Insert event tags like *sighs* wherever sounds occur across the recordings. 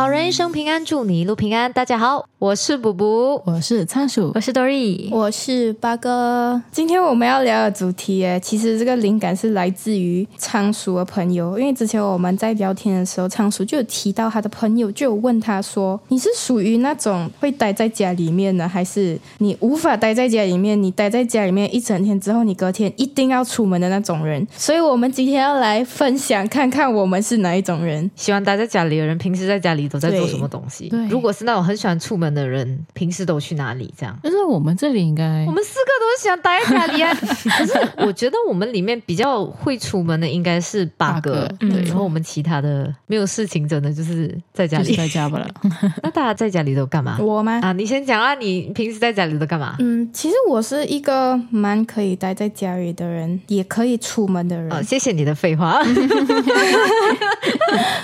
好人一生平安，祝你一路平安。大家好，我是卜卜，我是仓鼠，我是 Dory，我是八哥。今天我们要聊的主题，诶，其实这个灵感是来自于仓鼠的朋友，因为之前我们在聊天的时候，仓鼠就有提到他的朋友，就有问他说：“你是属于那种会待在家里面呢，还是你无法待在家里面？你待在家里面一整天之后，你隔天一定要出门的那种人？”所以，我们今天要来分享，看看我们是哪一种人。喜欢待在家里的人，平时在家里都在做什么东西？对，如果是那种很喜欢出门的人，平时都去哪里？这样？就是我们这里应该，我们四个都是喜欢待在家里啊。*laughs* 可是我觉得我们里面比较会出门的应该是八个，对。然后我们其他的没有事情，真的就是在家里，在家吧了。*laughs* 那大家在家里都干嘛？我吗？啊，你先讲啊，你平时在家里都干嘛？嗯，其实我是一个蛮可以待在家里的人，也可以出门的人。谢谢你的废话。*laughs*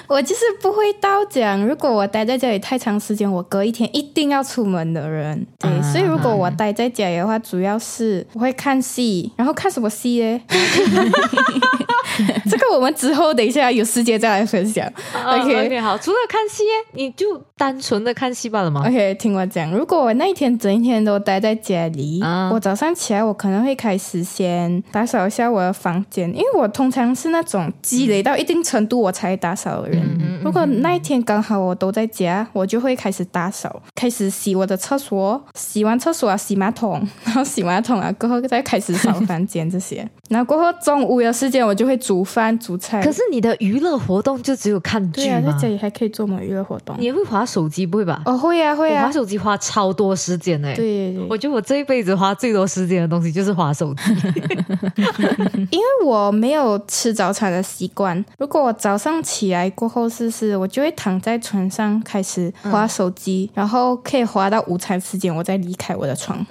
我就是不会到讲，如果我待在家里太长时间，我隔一天一定要出门的人。对，所以如果我待在家里的话，主要是我会看戏，然后看什么戏呢？*laughs* 这个我们之后等一下有时间再来分享。OK，好。除了看戏，你就单纯的看戏罢了吗？OK，听我讲，如果我那一天整一天都待在家里，我早上起来我可能会开始先打扫一下我的房间，因为我通常是那种积累到一定程度我才打扫的人。如果那一天刚好我都在家，我就会开始打扫，开始洗我的厕所，洗完厕所啊洗马桶，*laughs* 然后洗马桶啊过后再开始扫房间这些。*laughs* 然后过后中午有时间我就会煮饭煮菜。可是你的娱乐活动就只有看剧吗？在家里还可以做什么娱乐活动？你会划手机不会吧？哦会啊会啊，划手机花超多时间哎。对，我觉得我这一辈子花最多时间的东西就是划手机，*laughs* 因为我没有吃早餐的习惯。如果我早上起来过后试试，我就会躺在床上开始划手机，然后可以划到午餐时间，我再离开我的床。*laughs*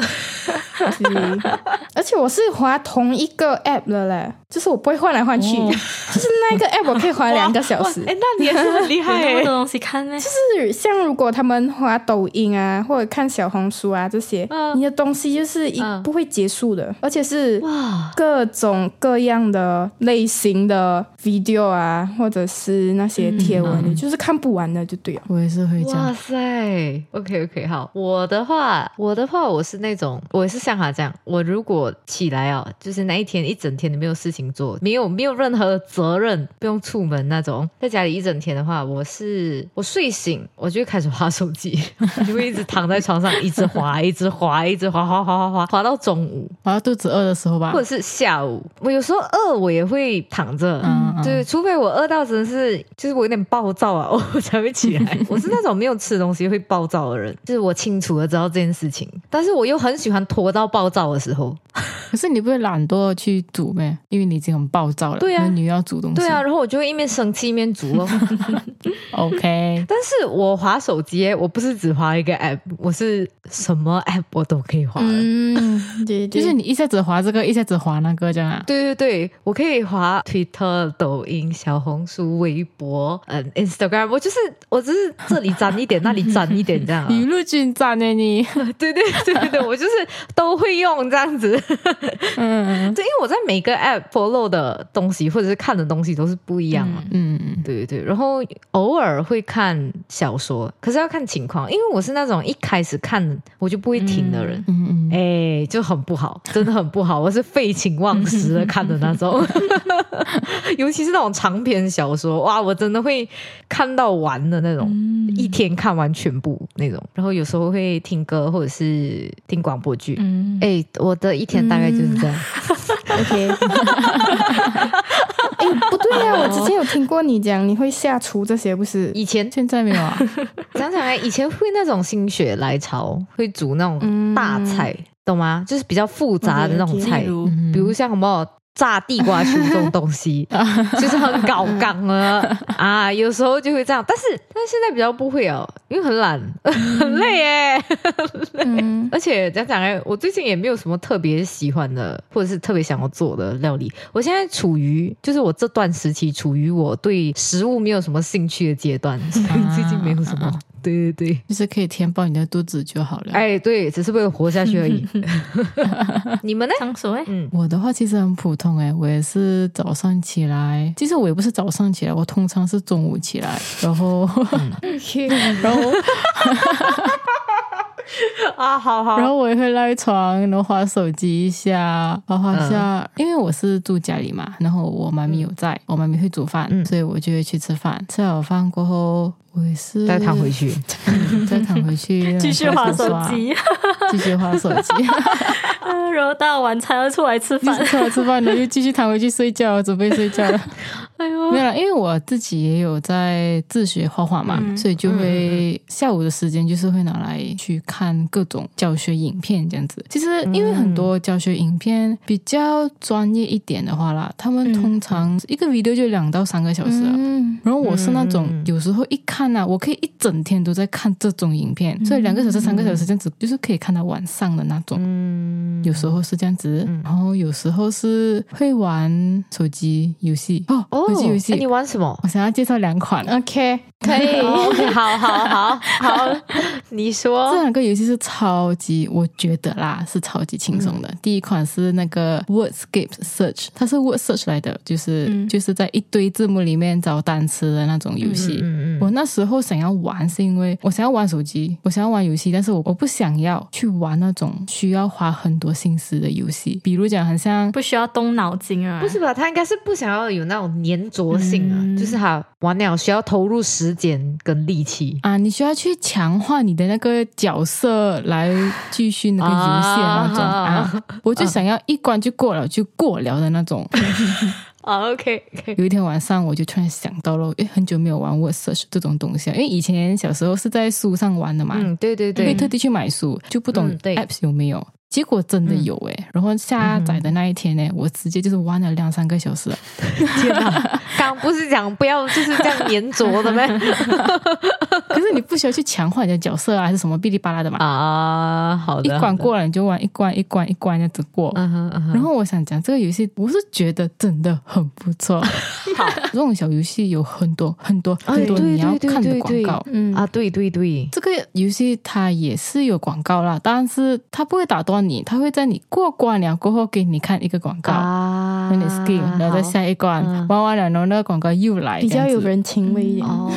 而且我是划同一个 app 的嘞，就是我不会换来换去，*laughs* 就是那个 *laughs* app 我可以花两个小时。哎，那你也是很厉害 *laughs* 哎，多东西看呢。就是像如果他们划抖音啊，或者看小红书啊这些，你的东西就是一不会结束的，而且是哇各种各样的类型的 video 啊，或者是那些贴文，你就是看不完的，就对了。我也是会这样。哇塞，OK OK，好，我的话，我的话，我是那种，我也是像他这样，我如果起来哦，就是那一天一整天都没有事情做，没有没有任何责任，不用出门那种，在家里一整天的话，我是我睡醒我就开始划手机，*laughs* 就会一直躺在床上 *laughs* 一直划，一直划，一直划划划划划划到中午，划到肚子饿的时候吧，或者是下午，我有时候饿我也会躺着，对，除非我饿到真的是就是我有点暴躁啊，*laughs* 我才会起来。我是那种没有吃东西会暴躁的人，就是我清楚的知道这件事情，但是我又很喜欢拖到暴躁的时候。可是你不会懒惰去煮咩？因为你已经很暴躁了。对啊，你要煮东西。对啊，然后我就会一面生气一面煮哦。*laughs* OK，但是我划手机，我不是只划一个 app，我是什么 app 我都可以划。嗯，对，就是你一下子划这个，一下子划那个这样。对对对，我可以划 Twitter、抖音、小红书、微博、嗯 Instagram，我就是我只是这里沾一点，那里沾一点这样。*laughs* 雨露均沾呢你？*laughs* 对对对对，我就是都会用这样子。嗯，对，因为我在每个 app follow 的东西或者是看的东西都是不一样嘛。嗯嗯，对对对。然后偶尔会看小说，可是要看情况，因为我是那种一开始看我就不会停的人。嗯嗯，哎，就很不好，真的很不好。*laughs* 我是废寝忘食的看的那种，*laughs* 尤其是那种长篇小说，哇，我真的会看到完的那种，一天看完全部那种。然后有时候会听歌或者是听广播剧。嗯，哎，我的一天大概就是这样。OK。*laughs* 哎，不对呀，我之前有听过你讲你会下厨这些，不是？以前现在没有啊。想起来，以前会那种心血来潮，会煮那种大菜，懂吗？就是比较复杂的那种菜，比如像什么。炸地瓜球这种东西，*laughs* 就是很搞刚啊啊！有时候就会这样，但是但是现在比较不会哦，因为很懒，很累耶。而且讲讲哎，我最近也没有什么特别喜欢的，或者是特别想要做的料理。我现在处于就是我这段时期处于我对食物没有什么兴趣的阶段，*laughs* 所以最近没有什么。对对对，就是可以填饱你的肚子就好了。哎，对，只是为了活下去而已。*laughs* 你们呢？所谓，嗯，我的话其实很普通。我也是早上起来，其实我也不是早上起来，我通常是中午起来，*laughs* 然后，*laughs* 然后。*laughs* 啊，好好。然后我也会赖床，然后划手机一下，划划下。因为我是住家里嘛，然后我妈咪有在，我妈咪会煮饭，所以我就会去吃饭。吃好饭过后，我也是。再躺回去，再躺回去，*laughs* 继续划手机，继续划手机。然后到晚餐要出来吃饭，出来吃饭了，又继续躺回去睡觉，准备睡觉。了。*laughs* 哎呦，没有，因为我自己也有在自学画画嘛，所以就会下午的时间就是会拿来去看各种教学影片这样子。其实因为很多教学影片比较专业一点的话啦，他们通常一个 video 就两到三个小时。嗯，然后我是那种有时候一看呢，我可以一整天都在看这种影片，所以两个小时、三个小时这样子，就是可以看到晚上的那种。嗯，有时候是这样子，然后有时候是会玩手机游戏哦。手机游戏，你玩什么？我想要介绍两款。OK，*laughs* 可以。好好好好，你说这两个游戏是超级，我觉得啦是超级轻松的。第一款是那个 Wordscape Search，它是 Word Search 来的，就是就是在一堆字幕里面找单词的那种游戏。嗯嗯。我那时候想要玩，是因为我想要玩手机，我想要玩游戏，但是我我不想要去玩那种需要花很多心思的游戏，比如讲很像不需要动脑筋啊。不是吧？他应该是不想要有那种黏。粘着性啊，就是他玩了需要投入时间跟力气啊，你需要去强化你的那个角色来继续那个游戏那种 *laughs* 啊，我就想要一关就过了就过了的那种啊。，OK OK 有一天晚上我就突然想到了，诶，很久没有玩 Word Search 这种东西了，因为以前小时候是在书上玩的嘛，嗯，对对对，会特地去买书，就不懂 Apps 有没有。结果真的有哎，然后下载的那一天呢，我直接就是玩了两三个小时。*laughs* 天哪！*laughs* 刚不是讲不要就是这样粘着的吗？*laughs* 可是你不需要去强化你的角色啊，还是什么哔哩吧啦的嘛？啊，好的。一关过了你就玩一关一关一关这样子过。然后我想讲这个游戏，我是觉得真的很不错。好，这种小游戏有很多很多很多你要看的广告。嗯啊，对对对，这个游戏它也是有广告啦，但是它不会打断。你他会在你过关了过后给你看一个广告，让你 skip，然后再下一关玩完了，然后那个广告又来，比较有人情味哦。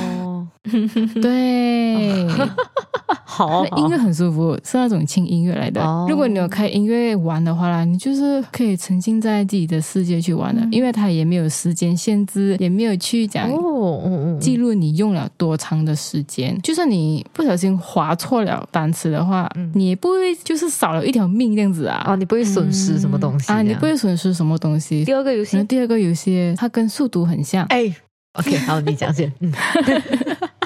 *laughs* 对，*laughs* 好，音乐很舒服，是那种轻音乐来的。如果你有开音乐玩的话啦，你就是可以沉浸在自己的世界去玩的，因为它也没有时间限制，也没有去讲哦，记录你用了多长的时间。就算你不小心划错了单词的话，你也不会就是少了一条命这样子啊。啊，你不会损失什么东西啊？你不会损失什么东西？第二个游戏，第二个游戏它跟速读很像。哎，OK，好，你讲先。可 *laughs*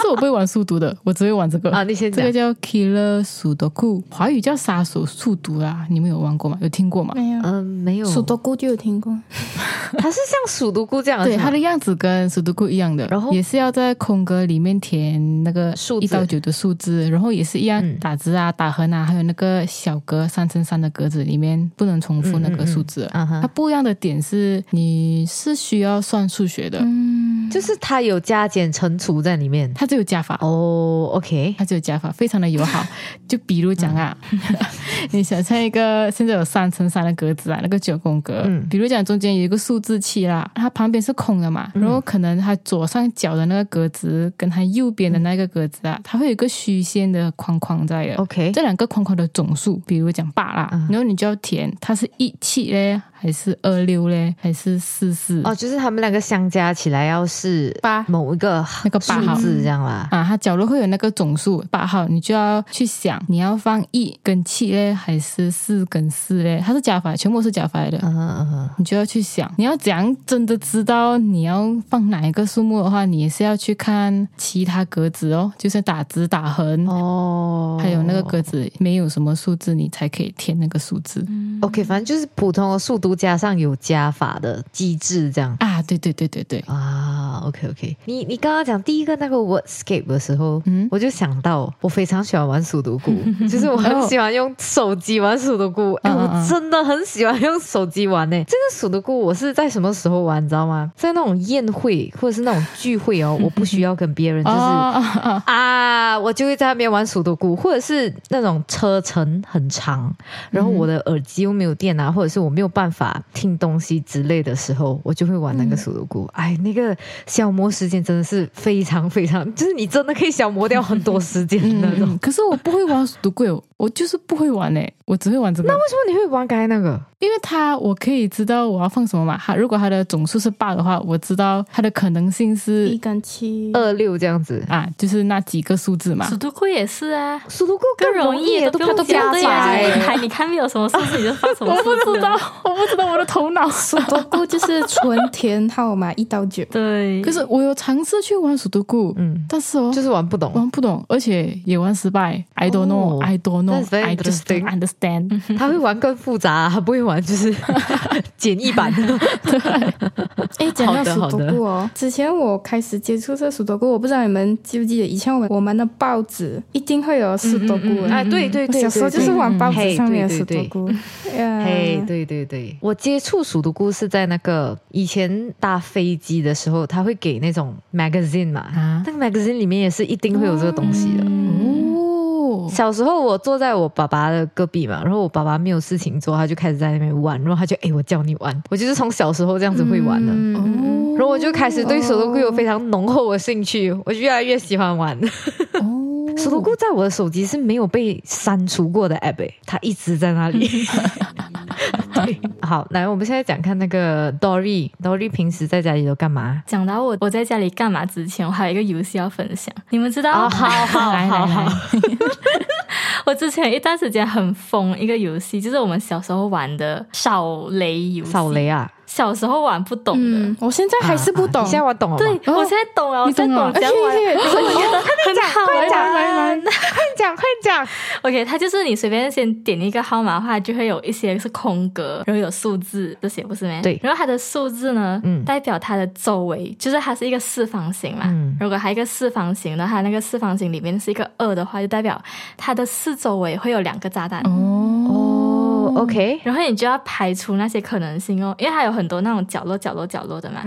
是我不会玩速读的，我只会玩这个啊。那些这个叫 Killer 速读库，华语叫杀手速读啦。你们有玩过吗？有听过吗？没有，嗯，没有。数独库就有听过，*laughs* 它是像数独库这样，对，它的样子跟数独库一样的，然后也是要在空格里面填那个数一到九的数字，然后也是一样打字啊、打横啊，还有那个小格三乘三的格子里面不能重复那个数字。它不一样的点是，你是需要算数学的，嗯，就是它有加减乘除在里面。它就有加法。哦，OK，它只有加法，非常的友好。*laughs* 就比如讲啊，*laughs* 你想象一个现在有三乘三的格子啊，那个九宫格，比如讲中间有一个数字七啦，它旁边是空的嘛，然后可能它左上角的那个格子跟它右边的那个格子啊，它会有一个虚线的框框在的，OK，这两个框框的总数，比如讲八啦，然后你就要填它是一七嘞。还是二六嘞，还是四四？哦，就是他们两个相加起来要是八某一个那个八号字这样啦。啊，它角落会有那个总数八号，你就要去想你要放一跟七嘞，还是四跟四嘞？它是加法，全部是加法来的。嗯嗯嗯，你就要去想，你要怎样真的知道你要放哪一个数目的话，你也是要去看其他格子哦，就是打直打横哦，还有那个格子没有什么数字，你才可以填那个数字。OK，反正就是普通的速度。加上有加法的机制，这样。啊，对对对对对。啊 OK OK，你你刚刚讲第一个那个 Wordscape 的时候，嗯，我就想到我非常喜欢玩数独孤，*laughs* 就是我很喜欢用手机玩数独孤，哎，我真的很喜欢用手机玩呢。这个数独孤我是在什么时候玩，你知道吗？在那种宴会或者是那种聚会哦，*laughs* 我不需要跟别人就是啊，我就会在那边玩数独孤，或者是那种车程很长，然后我的耳机又没有电啊，或者是我没有办法听东西之类的时候，我就会玩那个数独菇。哎，那个消磨时间真的是非常非常，就是你真的可以消磨掉很多时间的那种。可是我不会玩数独菇，我就是不会玩诶，我只会玩这个。那为什么你会玩刚才那个？因为它我可以知道我要放什么嘛。它如果它的总数是八的话，我知道它的可能性是一跟七二六这样子啊，就是那几个数字嘛。数独孤也是啊，数独孤更容易，都不用加牌。你看没有什么数字你就放什么数字。我不知道，我不知道我的头脑。数独孤就是纯填号码一到九。*laughs* 对。可是我有尝试去玩数独库，嗯，但是哦，就是玩不懂，玩不懂，而且也玩失败。I don't know, I don't know, I just don't understand。*laughs* 他会玩更复杂，他不会玩就是。*laughs* 简易版。*laughs* 的，哎，讲到数独孤哦，之前我开始接触这数独孤，我不知道你们记不记得，以前我们我们的报纸一定会有数独孤，哎，对对对，小时候就是玩报纸上面的数独孤，嘿，对对对，我接触数独孤是在那个以前搭飞机的时候，他会给那种 magazine 嘛，那个 magazine 里面也是一定会有这个东西的。小时候我坐在我爸爸的隔壁嘛，然后我爸爸没有事情做，他就开始在那边玩，然后他就哎，我教你玩，我就是从小时候这样子会玩的，然后我就开始对手头菇有非常浓厚的兴趣，我就越来越喜欢玩。*laughs* 手头菇在我的手机是没有被删除过的 app，它一直在那里。*laughs* *laughs* 好，来，我们现在讲看那个 Dory，Dory 平时在家里都干嘛？讲到我我在家里干嘛之前，我还有一个游戏要分享，你们知道？好好好好，*laughs* *laughs* 我之前一段时间很疯一个游戏，就是我们小时候玩的扫雷游戏。扫雷啊！小时候玩不懂的，我现在还是不懂。现在我懂了，对我现在懂了，我现在懂讲完，我觉得很好玩。快讲，快讲。OK，它就是你随便先点一个号码的话，就会有一些是空格，然后有数字这些，不是吗？对。然后它的数字呢，代表它的周围，就是它是一个四方形嘛。如果它一个四方形的话，那个四方形里面是一个二的话，就代表它的四周围会有两个炸弹。哦。OK，然后你就要排除那些可能性哦，因为它有很多那种角落、角落、角落的嘛，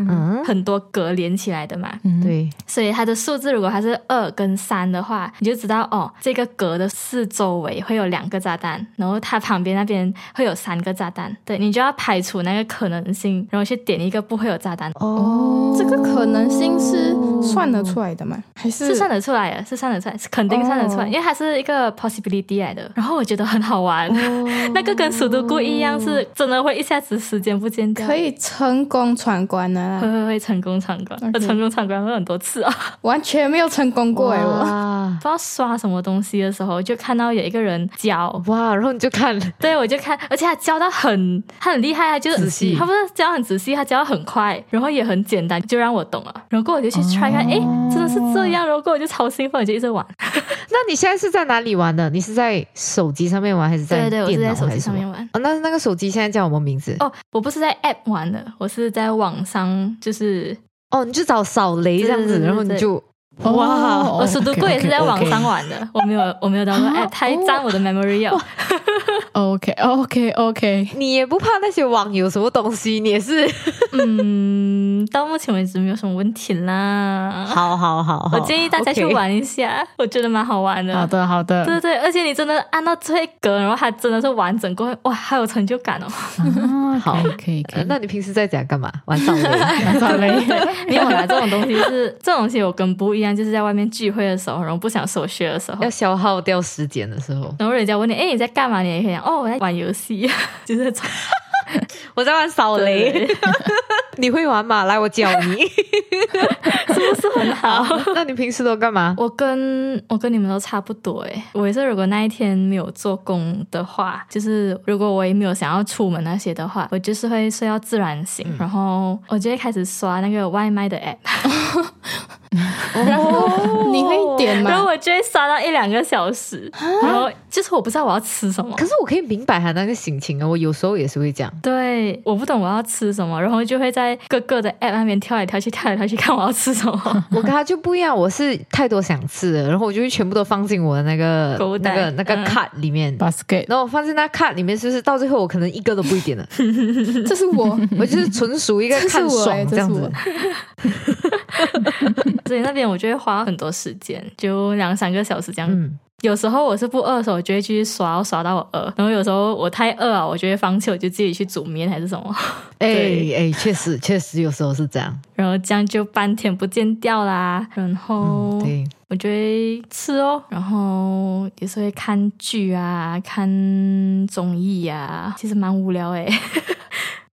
很多格连起来的嘛，对，所以它的数字如果它是二跟三的话，你就知道哦，这个格的四周围会有两个炸弹，然后它旁边那边会有三个炸弹，对你就要排除那个可能性，然后去点一个不会有炸弹。哦，这个可能性是算得出来的吗？还是？是算得出来的？是算得出来，是肯定算得出来，因为它是一个 possibility 来的。然后我觉得很好玩，*laughs* 那个跟数独孤一样，是真的会一下子时间不见掉，可以成功闯关呢，会会会成功闯关，我成功闯关了很多次啊，*laughs* 完全没有成功过哎，我不知道刷什么东西的时候，就看到有一个人教。哇，然后你就看，对我就看，而且他教到很，他很厉害啊，就是仔细，他不是教很仔细，他教的很快，然后也很简单，就让我懂了，然后我就去 try 看，哎，真的是这样，然后我就超兴奋，我就一直玩。*laughs* 那你现在是在哪里玩的？你是在手机上面玩还是在电脑手机上面玩？哦，那那个手机现在叫什么名字？哦，我不是在 App 玩的，我是在网上，就是哦，你就找扫雷这样子，然后你就哇，我速度过也是在网上玩的，我没有，我没有当过 App，太占我的 memory 了。*laughs* OK，OK，OK，你也不怕那些网有什么东西？你也是，*laughs* 嗯，到目前为止没有什么问题啦。好好好，我建议大家去玩一下，我觉得蛮好玩的。好的，好的，对对，而且你真的按到最格，然后还真的是完整过，哇，还有成就感哦。*laughs* 好，可以可以。那你平时在家干嘛？玩扫雷？玩扫雷？没有啦，这种东西是这种东西，我跟不一样，就是在外面聚会的时候，然后不想手学的时候，要消耗掉时间的时候，然后人家问你，哎，你在干嘛？你也可以讲，哦，我在玩游戏，就是 *laughs* 我在玩扫雷。*laughs* 你会玩吗？来，我教你，是不是很好？那你平时都干嘛？我跟我跟你们都差不多诶。我也是，如果那一天没有做工的话，就是如果我也没有想要出门那些的话，我就是会睡到自然醒，然后我就会开始刷那个外卖的 app。然 *laughs* 后 *laughs* 你会点吗？然后我就会刷到一两个小时，然后就是我不知道我要吃什么。可是我可以明白他那个心情啊，我有时候也是会这样。对，我不懂我要吃什么，然后就会在各个的 app 那边跳来跳去，跳来跳去看我要吃什么。*laughs* 我跟他就不一样，我是太多想吃的，然后我就会全部都放进我的那个那个那个 cart 里面，basket，然后我放进那 cart 里面，就是到最后我可能一个都不会点了？*laughs* 这是我，我就是纯属一个看爽这样子。*laughs* 所以那边我就会花很多时间，就两三个小时这样。有时候我是不饿的时候，我就会继续刷，刷到我饿。然后有时候我太饿了，我就会放弃，我就自己去煮面还是什么。哎哎，确实确实有时候是这样。然后这样就半天不见掉啦。然后我就会吃哦，然后有时候会看剧啊，看综艺啊，其实蛮无聊哎。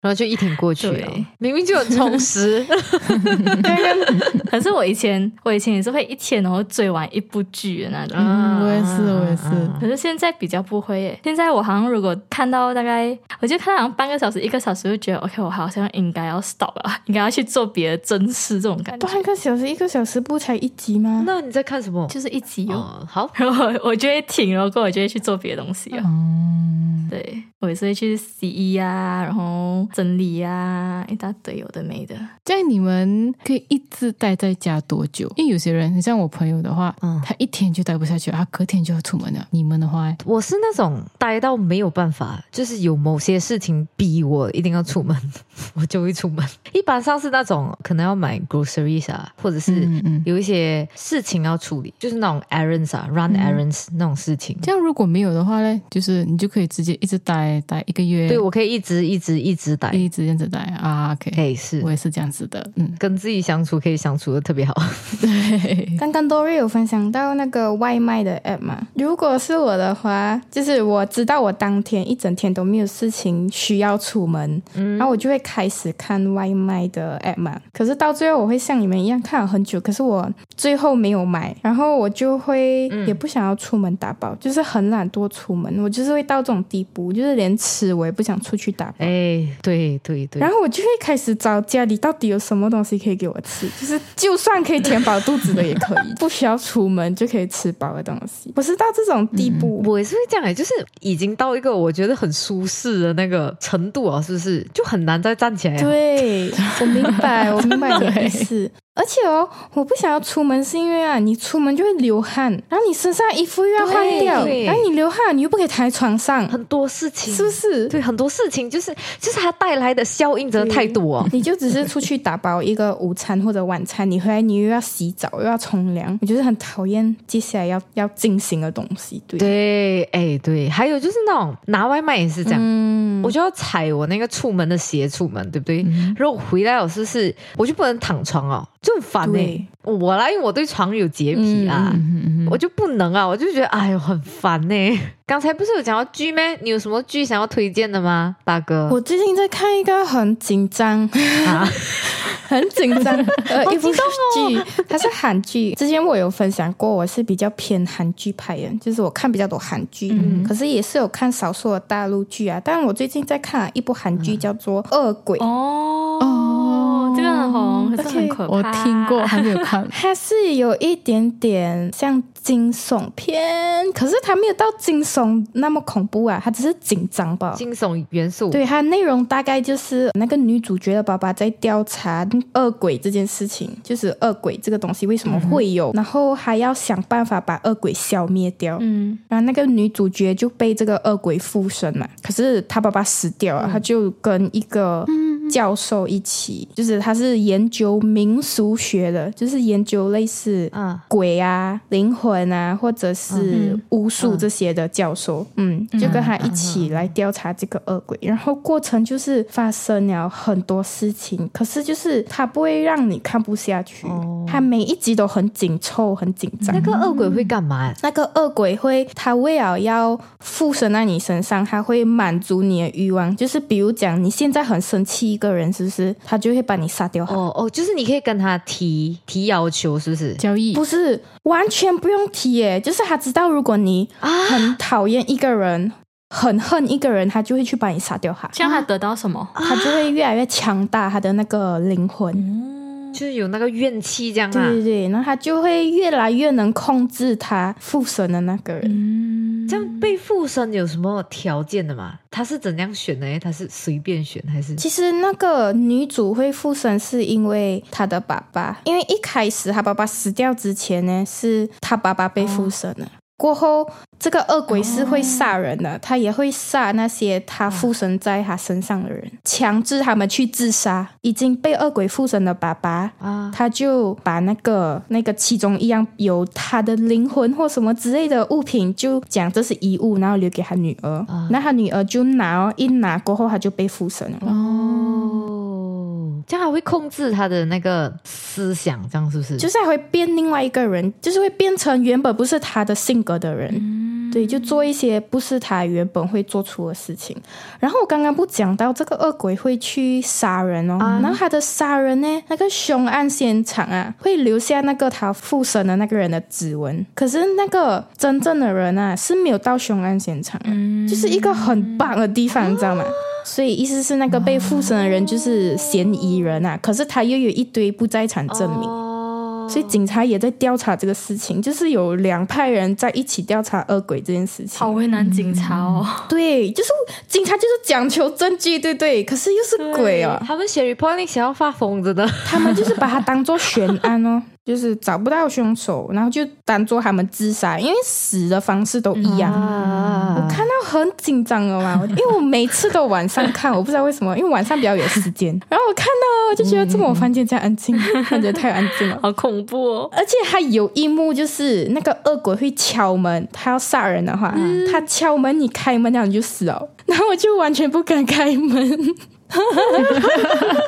然后就一挺过去了，明明就很充实。*laughs* 可是我以前，我以前也是会一天然后追完一部剧的那种。嗯，我也是，我也是。可是现在比较不会耶。现在我好像如果看到大概，我就看到好像半个小时、一个小时，就觉得 OK，我好像应该要 stop 了，*laughs* 应该要去做别的正事这种感觉。半个小时、一个小时不才一集吗？那你在看什么？就是一集哦。好，*laughs* 然后我就会停，然后过我就会去做别的东西了。嗯，对我也是会去洗衣啊，然后。整理呀，一大堆有的没的。这样你们可以一直待在家多久？因为有些人，像我朋友的话，嗯，他一天就待不下去，他隔天就要出门了。你们的话，我是那种待到没有办法，就是有某些事情逼我一定要出门，*laughs* 我就会出门。一般上是那种可能要买 groceries 啊，或者是有一些事情要处理，就是那种 errands 啊，run errands 那种事情。这样如果没有的话呢，就是你就可以直接一直待待一个月。对，我可以一直一直一直。一直这样子待啊，可以是，我也是这样子的，嗯，跟自己相处可以相处的特别好。*laughs* 对，*laughs* 刚刚 Dory 有分享到那个外卖的 app 嘛？如果是我的话，就是我知道我当天一整天都没有事情需要出门，然后我就会开始看外卖的 app 嘛。可是到最后我会像你们一样看了很久，可是我最后没有买，然后我就会也不想要出门打包，就是很懒惰出门，我就是会到这种地步，就是连吃我也不想出去打包。哎，对。对对对，然后我就会开始找家里到底有什么东西可以给我吃，*laughs* 就是就算可以填饱肚子的也可以，*laughs* 不需要出门就可以吃饱的东西。我是到这种地步，我也是会这样哎，就是已经到一个我觉得很舒适的那个程度啊，是不是？就很难再站起来。对，我明白，我明白你的意思。*laughs* 而且哦，我不想要出门，是因为啊，你出门就会流汗，然后你身上衣服又要换掉，然后你流汗，你又不可以躺在床上，很多事情，是不是？对，很多事情就是就是它带来的效应真的太多。哦你就只是出去打包一个午餐或者晚餐，你回来你又要洗澡又要冲凉，我觉得很讨厌接下来要要进行的东西。对对，哎对，还有就是那种拿外卖也是这样，嗯我就要踩我那个出门的鞋出门，对不对？如果回来我是是，我就不能躺床哦。就很烦呢，我啦，因为我对床有洁癖啊，我就不能啊，我就觉得哎呦很烦呢。*laughs* 刚才不是有讲到剧咩？你有什么剧想要推荐的吗，大哥？我最近在看一个很紧张啊，*laughs* 很紧张呃 *laughs* 一部剧，它是韩剧。之前我有分享过，我是比较偏韩剧派的，就是我看比较多韩剧，嗯可是也是有看少数的大陆剧啊。但我最近在看一部韩剧，叫做《恶鬼》哦。这个很，可。我听过，*laughs* 还没有看。它是有一点点像惊悚片，可是它没有到惊悚那么恐怖啊，它只是紧张吧。惊悚元素。对，它内容大概就是那个女主角的爸爸在调查恶鬼这件事情，就是恶鬼这个东西为什么会有，然后还要想办法把恶鬼消灭掉。嗯，然后那个女主角就被这个恶鬼附身嘛，可是她爸爸死掉了，她就跟一个。教授一起，就是他是研究民俗学的，就是研究类似鬼啊、灵魂啊，或者是巫术这些的教授。嗯，就跟他一起来调查这个恶鬼，然后过程就是发生了很多事情，可是就是他不会让你看不下去，他每一集都很紧凑、很紧张。那个恶鬼会干嘛？那个恶鬼会，他为了要附身在你身上，他会满足你的欲望，就是比如讲你现在很生气。个人是不是他就会把你杀掉？哦哦，就是你可以跟他提提要求，是不是交易？不是完全不用提耶，就是他知道如果你很讨厌一个人，很恨一个人，他就会去把你杀掉。他，这样他得到什么？他就会越来越强大，他的那个灵魂。就是有那个怨气这样啊。对对对，然后他就会越来越能控制他附身的那个人。嗯，这样被附身有什么条件的吗？他是怎样选的？他是随便选还是？其实那个女主会附身是因为她的爸爸，因为一开始她爸爸死掉之前呢，是她爸爸被附身了。过后，这个恶鬼是会杀人的，他也会杀那些他附身在他身上的人，强制他们去自杀。已经被恶鬼附身的爸爸啊，他就把那个那个其中一样有他的灵魂或什么之类的物品，就讲这是遗物，然后留给他女儿。那他女儿就拿，一拿过后他就被附身了。哦，这样还会控制他的那个思想，这样是不是？就是还会变另外一个人，就是会变成原本不是他的性格。的人，嗯对，就做一些不是他原本会做出的事情。然后我刚刚不讲到这个恶鬼会去杀人哦，然后他的杀人呢，那个凶案现场啊，会留下那个他附身的那个人的指纹。可是那个真正的人啊，是没有到凶案现场，就是一个很棒的地方，你知道吗？所以意思是那个被附身的人就是嫌疑人啊，可是他又有一堆不在场证明。所以警察也在调查这个事情，就是有两派人在一起调查恶鬼这件事情。好为难警察哦。对，就是警察就是讲求证据，对对。可是又是鬼哦。他们写 report 想要发疯子的，他们就是把它当做悬案哦。就是找不到凶手，然后就当做他们自杀，因为死的方式都一样。我看到很紧张了嘛，因为我每次都晚上看，我不知道为什么，因为晚上比较有时间。*laughs* 然后我看到，就觉得这么房间这样安静，感觉太安静了，好恐怖哦！而且还有一幕，就是那个恶鬼会敲门，他要杀人的话，他敲门，你开门，然后你就死了。然后我就完全不敢开门。哈哈哈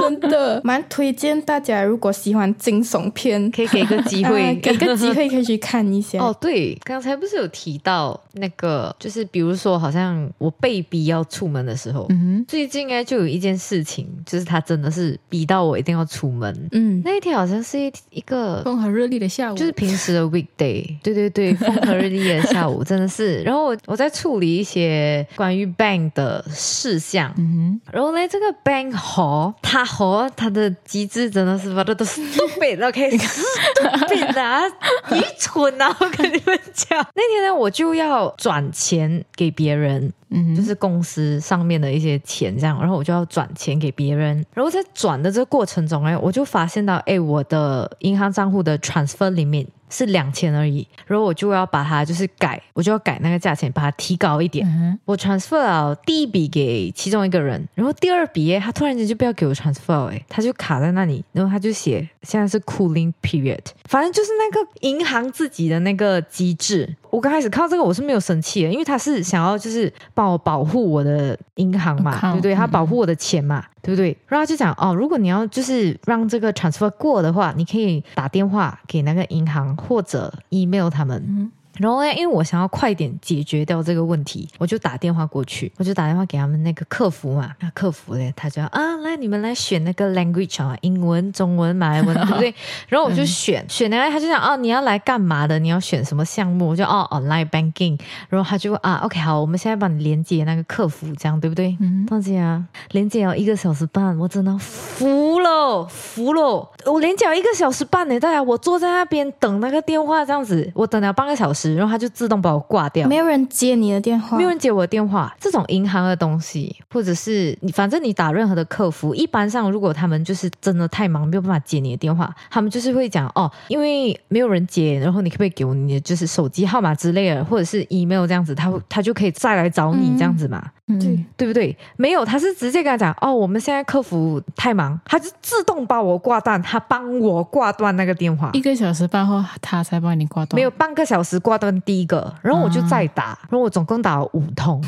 真的蛮推荐大家，如果喜欢惊悚片，可以给个机会，*laughs* 给个机会可以去看一下。*laughs* 哦，对，刚才不是有提到那个，就是比如说，好像我被逼要出门的时候，嗯最近应该，就有一件事情，就是他真的是逼到我一定要出门。嗯，那一天好像是一一个风和日丽的下午，就是平时的 weekday。对对对，风和日丽的下午，*laughs* 真的是。然后我我在处理一些关于 bank 的。事项，嗯哼，然后呢，这个 bank 和他和他的机制真的是把它都是都变了，OK，都变啊，愚蠢啊！我跟你们讲，那天呢，我就要转钱给别人，嗯，就是公司上面的一些钱这样，然后我就要转钱给别人，然后在转的这个过程中呢，我就发现到，哎，我的银行账户的 transfer 里面。是两千而已，然后我就要把它就是改，我就要改那个价钱，把它提高一点。我 transfer 了第一笔给其中一个人，然后第二笔他突然间就不要给我 transfer，哎，他就卡在那里，然后他就写现在是 cooling period，反正就是那个银行自己的那个机制。我刚开始看到这个我是没有生气的，因为他是想要就是帮我保护我的银行嘛，对不对？他保护我的钱嘛，对不对？然后他就讲哦，如果你要就是让这个 transfer 过的话，你可以打电话给那个银行或者 email 他们。然后呢，因为我想要快点解决掉这个问题，我就打电话过去，我就打电话给他们那个客服嘛。那客服嘞，他就啊，来你们来选那个 language 啊，英文、中文、马来文，对不对？*laughs* 然后我就选选呢，他就讲哦，你要来干嘛的？你要选什么项目？我就哦，online banking。然后他就啊，OK，好，我们现在帮你连接那个客服，这样对不对？嗯，大啊，连接要一个小时半，我真的服了，服了。我连接一个小时半呢，大家，我坐在那边等那个电话，这样子，我等了半个小时。然后他就自动把我挂掉，没有人接你的电话，没有人接我的电话。这种银行的东西，或者是你，反正你打任何的客服，一般上如果他们就是真的太忙，没有办法接你的电话，他们就是会讲哦，因为没有人接，然后你可不可以给我你的就是手机号码之类的，或者是 email 这样子，他他就可以再来找你这样子嘛。对对不对？没有，他是直接跟他讲哦，我们现在客服太忙，他就自动把我挂断，他帮我挂断那个电话。一个小时半后，他才帮你挂断。没有半个小时挂断第一个，然后我就再打，然后我总共打了五通，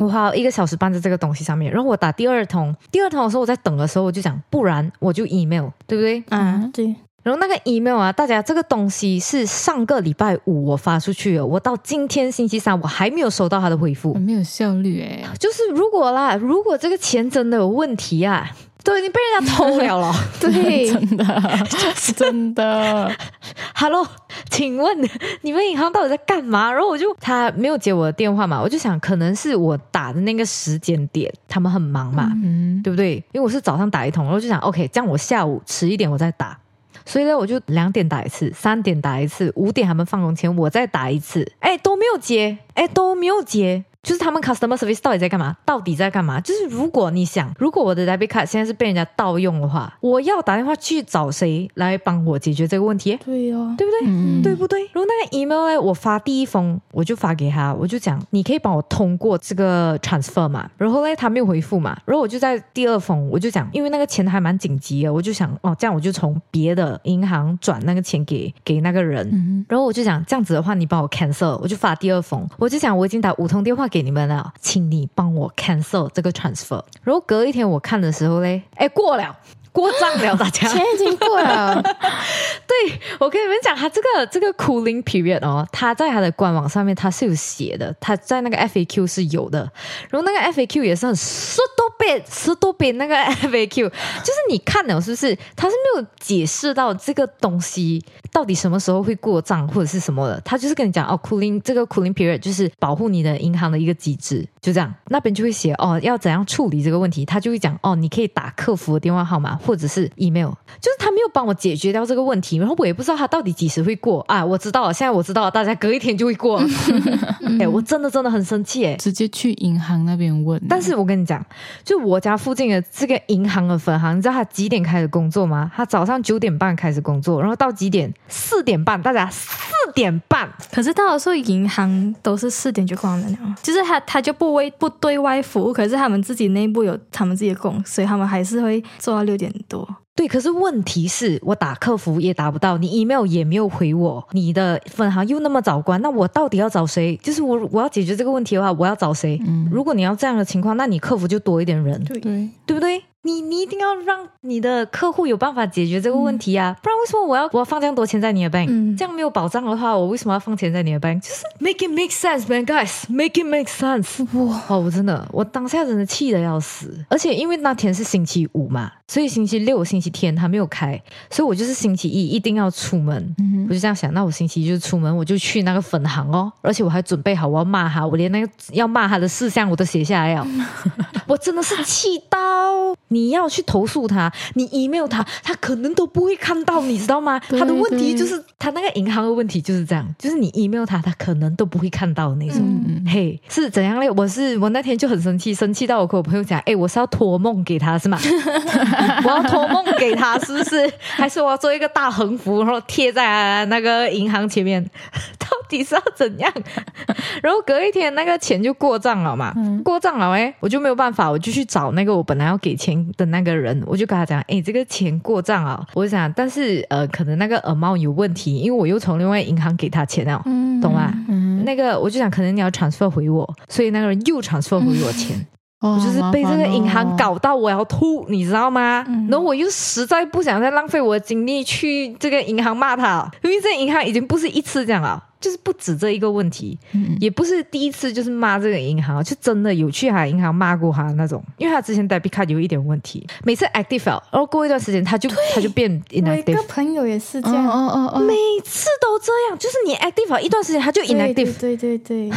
我花了一个小时半在这个东西上面。然后我打第二通，第二通的时候我在等的时候，我就讲，不然我就 email，对不对？啊，对。然后那个 email 啊，大家这个东西是上个礼拜五我发出去的，我到今天星期三我还没有收到他的回复，没有效率哎。就是如果啦，如果这个钱真的有问题啊。都已经被人家偷了了。*laughs* 对，真的，*laughs* 真的。Hello，请问你们银行到底在干嘛？然后我就他没有接我的电话嘛，我就想可能是我打的那个时间点，他们很忙嘛，嗯，对不对？因为我是早上打一通，然后就想 OK，这样我下午迟一点我再打。所以呢，我就两点打一次，三点打一次，五点他们放工前我再打一次，哎都没有接，哎都没有接。就是他们 customer service 到底在干嘛？到底在干嘛？就是如果你想，如果我的 debit card 现在是被人家盗用的话，我要打电话去找谁来帮我解决这个问题？对哦，对不对？对不对？如果那个 email 呢，我发第一封，我就发给他，我就讲，你可以帮我通过这个 transfer 嘛？然后呢，他没有回复嘛？然后我就在第二封，我就讲，因为那个钱还蛮紧急的，我就想，哦，这样我就从别的银行转那个钱给给那个人。然后我就讲，这样子的话，你帮我 cancel，我就发第二封，我就讲，我已经打五通电话。给你们了，请你帮我 cancel 这个 transfer。然后隔一天我看的时候嘞，哎，过了。过账了，大家钱已经过了。对我跟你们讲，他这个这个 cooling period 哦，他在他的官网上面他是有写的，他在那个 FAQ 是有的。然后那个 FAQ 也是很十多倍、十多倍那个 FAQ，就是你看了是不是？他是没有解释到这个东西到底什么时候会过账或者是什么的，他就是跟你讲哦，cooling 这个 cooling period 就是保护你的银行的一个机制，就这样。那边就会写哦，要怎样处理这个问题，他就会讲哦，你可以打客服的电话号码。或者是 email，就是他没有帮我解决掉这个问题，然后我也不知道他到底几时会过啊！我知道了，现在我知道了，大家隔一天就会过。*laughs* 哎，我真的真的很生气哎！直接去银行那边问。但是我跟你讲，就我家附近的这个银行的分行，你知道他几点开始工作吗？他早上九点半开始工作，然后到几点？四点半，大家四点半。可是到时候银行都是四点就关了，就是他他就不为不对外服务，可是他们自己内部有他们自己的工，所以他们还是会做到六点。多对，可是问题是我打客服也打不到，你 email 也没有回我，你的分行又那么早关，那我到底要找谁？就是我我要解决这个问题的话，我要找谁？嗯，如果你要这样的情况，那你客服就多一点人，对对，对不对？你你一定要让你的客户有办法解决这个问题啊，不然为什么我要我要放这样多钱在你的 bank？这样没有保障的话，我为什么要放钱在你的 bank？就是 make it make sense, man, guys, make it make sense。哇，哦，我真的，我当下真的气得要死。而且因为那天是星期五嘛，所以星期六、星期天他没有开，所以我就是星期一一定要出门。我就这样想，那我星期一就出门，我就去那个分行哦，而且我还准备好我要骂他，我连那个要骂他的事项我都写下来了。*laughs* 我真的是气到。你要去投诉他，你 email 他，他可能都不会看到，你知道吗？他的问题就是他那个银行的问题就是这样，就是你 email 他，他可能都不会看到那种。嘿，是怎样嘞？我是我那天就很生气，生气到我跟我朋友讲，哎，我是要托梦给他是吗？*laughs* 我要托梦给他是不是？还是我要做一个大横幅，然后贴在那个银行前面？到底是要怎样？*laughs* 然后隔一天那个钱就过账了嘛，过账了哎，我就没有办法，我就去找那个我本来要给钱。的那个人，我就跟他讲，哎，这个钱过账啊！我就想，但是呃，可能那个 amount 有问题，因为我又从另外银行给他钱了，懂吗？那个我就想，可能你要 transfer 回我，所以那个人又 transfer 回我钱，我就是被这个银行搞到我要吐，你知道吗？然后我又实在不想再浪费我的精力去这个银行骂他，因为这银行已经不是一次这样了。就是不止这一个问题，也不是第一次，就是骂这个银行，就真的有去他银行骂过他那种，因为他之前 debit card 有一点问题，每次 active，然后过一段时间他就他就变 inactive。我一个朋友也是这样，哦哦哦，每次都这样，就是你 active 一段时间他就 inactive，对对对。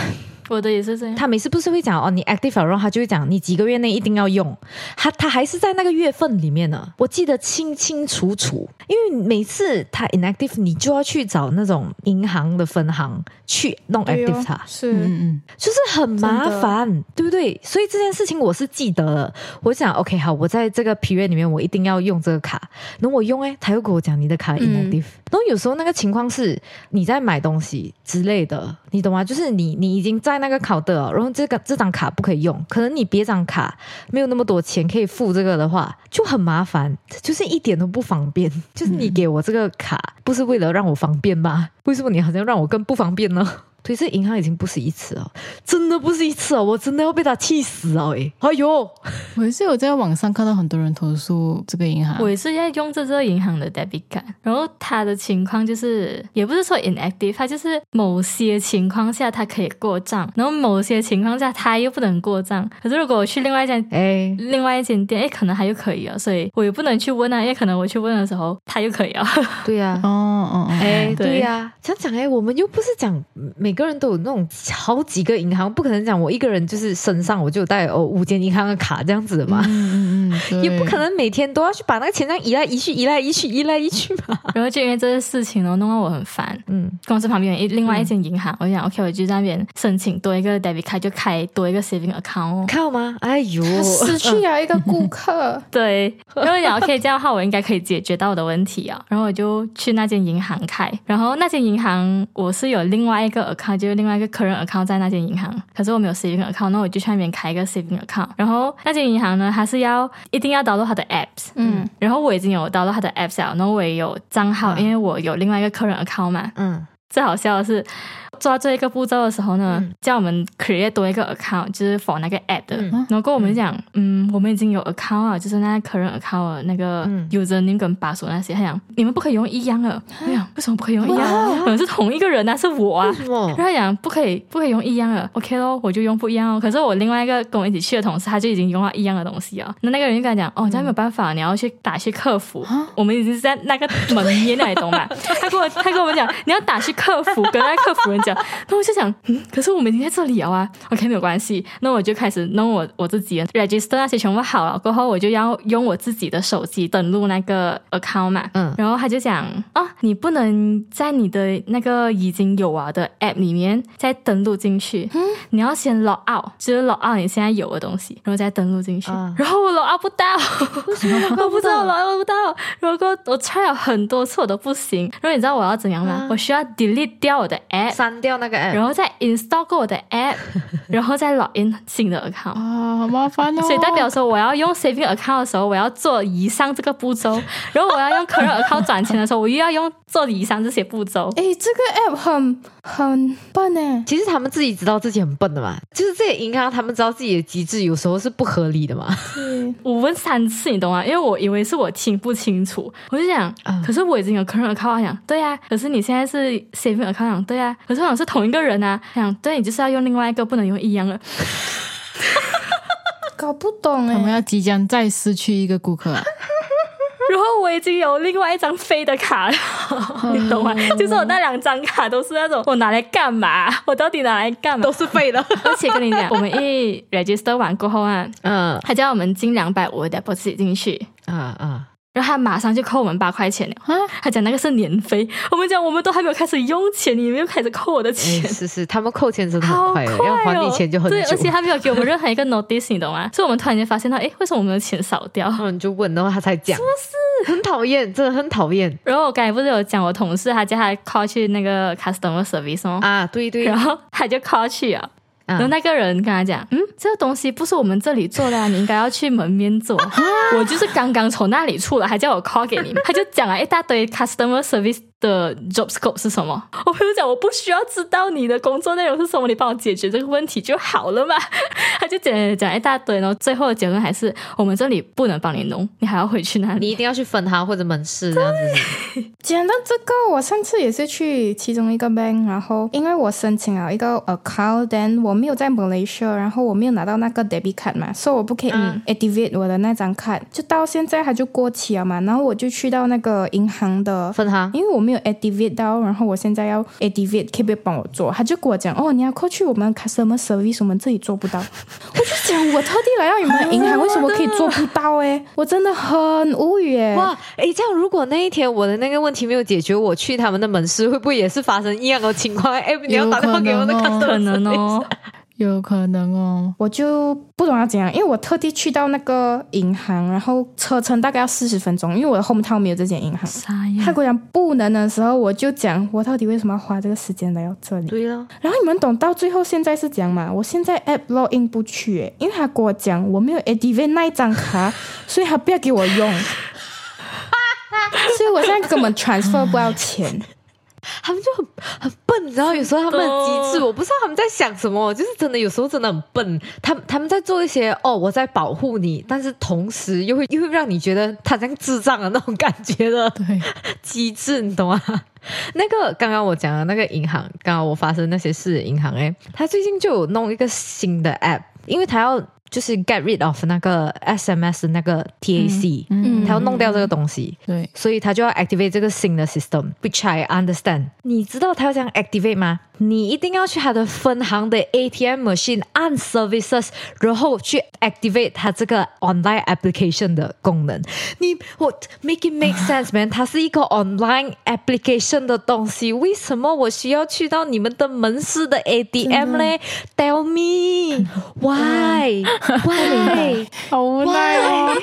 我的也是这样，他每次不是会讲哦，你 active 然后他就会讲你几个月内一定要用，他他还是在那个月份里面呢，我记得清清楚楚。因为每次他 inactive，你就要去找那种银行的分行去弄 active 它，是。嗯嗯，就是很麻烦，对不对？所以这件事情我是记得了，我想 OK 好，我在这个 period 里面我一定要用这个卡，那我用哎，他又跟我讲你的卡 inactive，然后有时候那个情况是你在买东西之类的，你懂吗？就是你你已经在那个考的，然后这个这张卡不可以用，可能你别张卡没有那么多钱可以付这个的话，就很麻烦，就是一点都不方便。*laughs* 就是你给我这个卡，不是为了让我方便吗？为什么你好像让我更不方便呢？对，这银行已经不是一次了，真的不是一次哦，我真的要被他气死了哎！哎呦，我也是有在网上看到很多人投诉这个银行，我也是在用这个银行的 debit card，然后他的情况就是，也不是说 inactive，他就是某些情况下他可以过账，然后某些情况下他又不能过账。可是如果我去另外一间哎，另外一间店，哎，可能他又可以啊，所以我也不能去问啊，因为可能我去问的时候他又可以啊。对呀，哦哦，哎，对。呀，讲讲哎，我们又不是讲每个人都有那种好几个银行，不可能讲我一个人就是身上我就带哦五间银行的卡这样子的嘛，嗯嗯嗯，也不可能每天都要去把那个钱这样移来移去，移来移去，移来移去嘛。*laughs* 然后就因为这些事情哦，弄得我很烦。嗯，公司旁边一另外一间银行，我就想 OK，我就在那边申请多一个 debit 卡，就开多一个 saving account，靠吗？哎呦，失去了一个顾客。*laughs* 对，然后想 OK，这样的话我应该可以解决到我的问题啊。然后我就去那间银行开，然后那间银行我是有另外一个 account，就是另外一个客人 account 在那间银行，可是我没有 saving account，那我就去那边开一个 saving account。然后那间银行呢，它是要一定要导入它的 apps，嗯，然后我已经有导入它的 apps 了，然后我也有账号，因为我有另外一个客人 account 嘛，嗯，最好笑的是。做到这一个步骤的时候呢，叫我们 create 多一个 account，就是 for 那个 app 的。然后跟我们讲，嗯，我们已经有 account 了，就是那个客人 account 那个 username 跟 password 那些。他讲，你们不可以用一样的。哎呀，为什么不可以用一样？可能是同一个人啊，是我啊。然后他讲，不可以，不可以用一样的。OK 咯，我就用不一样哦。可是我另外一个跟我一起去的同事，他就已经用了一样的东西哦。那那个人就跟他讲，哦，这样没有办法，你要去打去客服。我们已经是在那个门面那里懂吧？*laughs* 他跟我，他跟我们讲，你要打去客服，跟那客服人讲。*laughs* 那我就想。嗯，可是我们已经在这里了啊。OK，没有关系。那我就开始弄我我自己 register 那些全部好了过后，我就要用我自己的手机登录那个 account 嘛。嗯。然后他就讲哦，你不能在你的那个已经有啊的 app 里面再登录进去。嗯。你要先 log out，就是 log out 你现在有的东西，然后再登录进去。然后我 log out 不到，我不知道 log out 不到。然后我 try 了很多次我都不行。然后你知道我要怎样吗？我需要 delete 掉我的 app，删掉那个 app，然后。再 install 过我的 app，*laughs* 然后再 log in 新的 account 啊，好麻烦哦。所以代表说，我要用 saving account 的时候，我要做以上这个步骤；然后我要用 current account 转钱的时候，我又要用做以上这些步骤。哎，这个 app 很很笨呢。其实他们自己知道自己很笨的嘛，就是这些银行他们知道自己的机制有时候是不合理的嘛。我问三次，你懂吗？因为我以为是我听不清楚，我就想，可是我已经有 current account，想对呀，可是你现在是 saving account，对呀，可是好像是同一个人啊。想对你就是要用另外一个，不能用一样的，搞不懂哎。我们要即将再失去一个顾客，然后我已经有另外一张飞的卡了，*laughs* 你懂吗？就是我那两张卡都是那种我拿来干嘛？我到底拿来干嘛？都是废的。*laughs* 而且跟你讲，我们一 register 完过后啊，嗯，他叫我们进两百五的 deposit 进去，啊啊。然后他马上就扣我们八块钱了啊！他讲那个是年费，我们讲我们都还没有开始用钱，你们又开始扣我的钱。是是，他们扣钱真的很快，要还你钱就很对，而且他没有给我们任何一个 notice，你懂吗？所以我们突然间发现到，哎，为什么我们的钱少掉？然后你就问，然后他才讲，是不是很讨厌？真的很讨厌。然后我刚才不是有讲我同事，他叫他 call 去那个 customer service 吗？啊，对对。然后他就 call 去啊。然后那个人跟他讲，嗯，这个东西不是我们这里做的，啊你应该要去门面做。*laughs* 我就是刚刚从那里出来，还叫我 call 给你，他就讲了一大堆 customer service。的 job scope 是什么？*laughs* 我朋友讲，我不需要知道你的工作内容是什么，你帮我解决这个问题就好了嘛。*laughs* 他就讲讲一大堆，然后最后的结论还是我们这里不能帮你弄，你还要回去那里，你一定要去分行或者门市这样子。*laughs* 讲到这个，我上次也是去其中一个 bank，然后因为我申请了一个 account，then 我没有在 Malaysia，然后我没有拿到那个 debit card 嘛，所以我不可以 activate 我的那张卡，就到现在它就过期了嘛。然后我就去到那个银行的分行，因为我。没有 activate 到，然后我现在要 activate，可不可以帮我做？他就跟我讲，哦，你要过去我们 customer service，我们这里做不到。*laughs* 我就讲，我特地来到你们银行，为什么可以做不到？哎，我真的很无语哎。哇，哎，这样如果那一天我的那个问题没有解决，我去他们的门市，会不会也是发生一样的情况？哎，你要打电话给我的 customer service。有可能哦，我就不懂要怎样，因为我特地去到那个银行，然后车程大概要四十分钟，因为我的 home town 没有这间银行。他跟我讲不能的时候，我就讲我到底为什么要花这个时间来到这里？对了。然后你们懂到最后现在是讲嘛？我现在 app login 不去，因为他跟我讲我没有 activate 那一张卡，*laughs* 所以他不要给我用。*laughs* 所以我现在根本 transfer 不到钱。他们就很很笨，你知道有时候他们很机智，我不知道他们在想什么，就是真的有时候真的很笨。他他们在做一些哦，我在保护你，但是同时又会又会让你觉得他像智障的那种感觉的，对，机智，你懂吗？那个刚刚我讲的那个银行，刚刚我发生那些事的银行，哎，他最近就有弄一个新的 app，因为他要。就是 get rid of 那个 SMS 那个 TAC，嗯，他要弄掉这个东西，对，所以他就要 activate 这个新的 system，which I understand。你知道他要这样 activate 吗？你一定要去他的分行的 ATM machine 按 services，然后去 activate 他这个 online application 的功能。你我 make it make sense man，它是一个 online application 的东西，为什么我需要去到你们的门市的 ATM 呢？Tell me why why *laughs* 好无奈哦。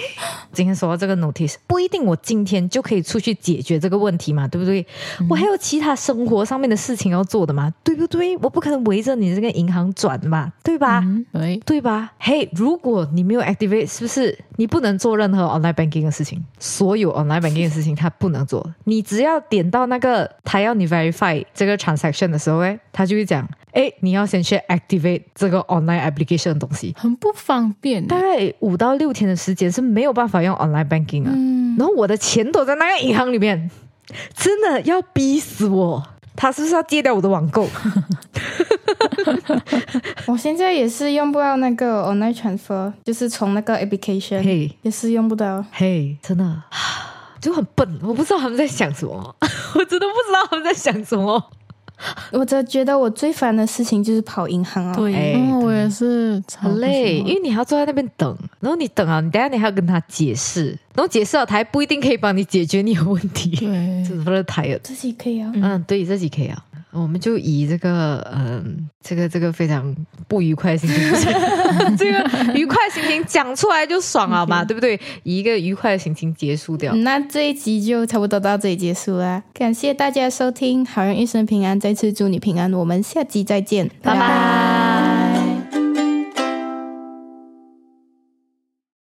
今天收到这个 notice，不一定我今天就可以出去解决这个问题嘛，对不对？我还有其他生活上面的事情要做的嘛。对不对？我不可能围着你这个银行转嘛，对吧？对，对吧？嘿，如果你没有 activate，是不是你不能做任何 online banking 的事情？所有 online banking 的事情他不能做。你只要点到那个他要你 verify 这个 transaction 的时候，哎，他就会讲，哎，你要先去 activate 这个 online application 的东西，很不方便。大概五到六天的时间是没有办法用 online banking 啊。然后我的钱都在那个银行里面，真的要逼死我。他是不是要戒掉我的网购？*laughs* 我现在也是用不到那个 online transfer，就是从那个 application，也是用不到。嘿，真的 *sighs* 就很笨，我不知道他们在想什么，*laughs* 我真的不知道他们在想什么。*laughs* 我真觉得我最烦的事情就是跑银行啊！对，我也是很累，因为你还要坐在那边等，然后你等啊，你等下你还要跟他解释，然后解释了他还不一定可以帮你解决你的问题。对，这不是太有自己可以啊，嗯，对，自己可以啊。我们就以这个嗯，这个这个非常不愉快的心情，*laughs* 这个愉快心情讲出来就爽了嘛，对不对？以一个愉快的心情结束掉。那这一集就差不多到这里结束啦，感谢大家收听，好人一生平安，再次祝你平安，我们下集再见，拜拜。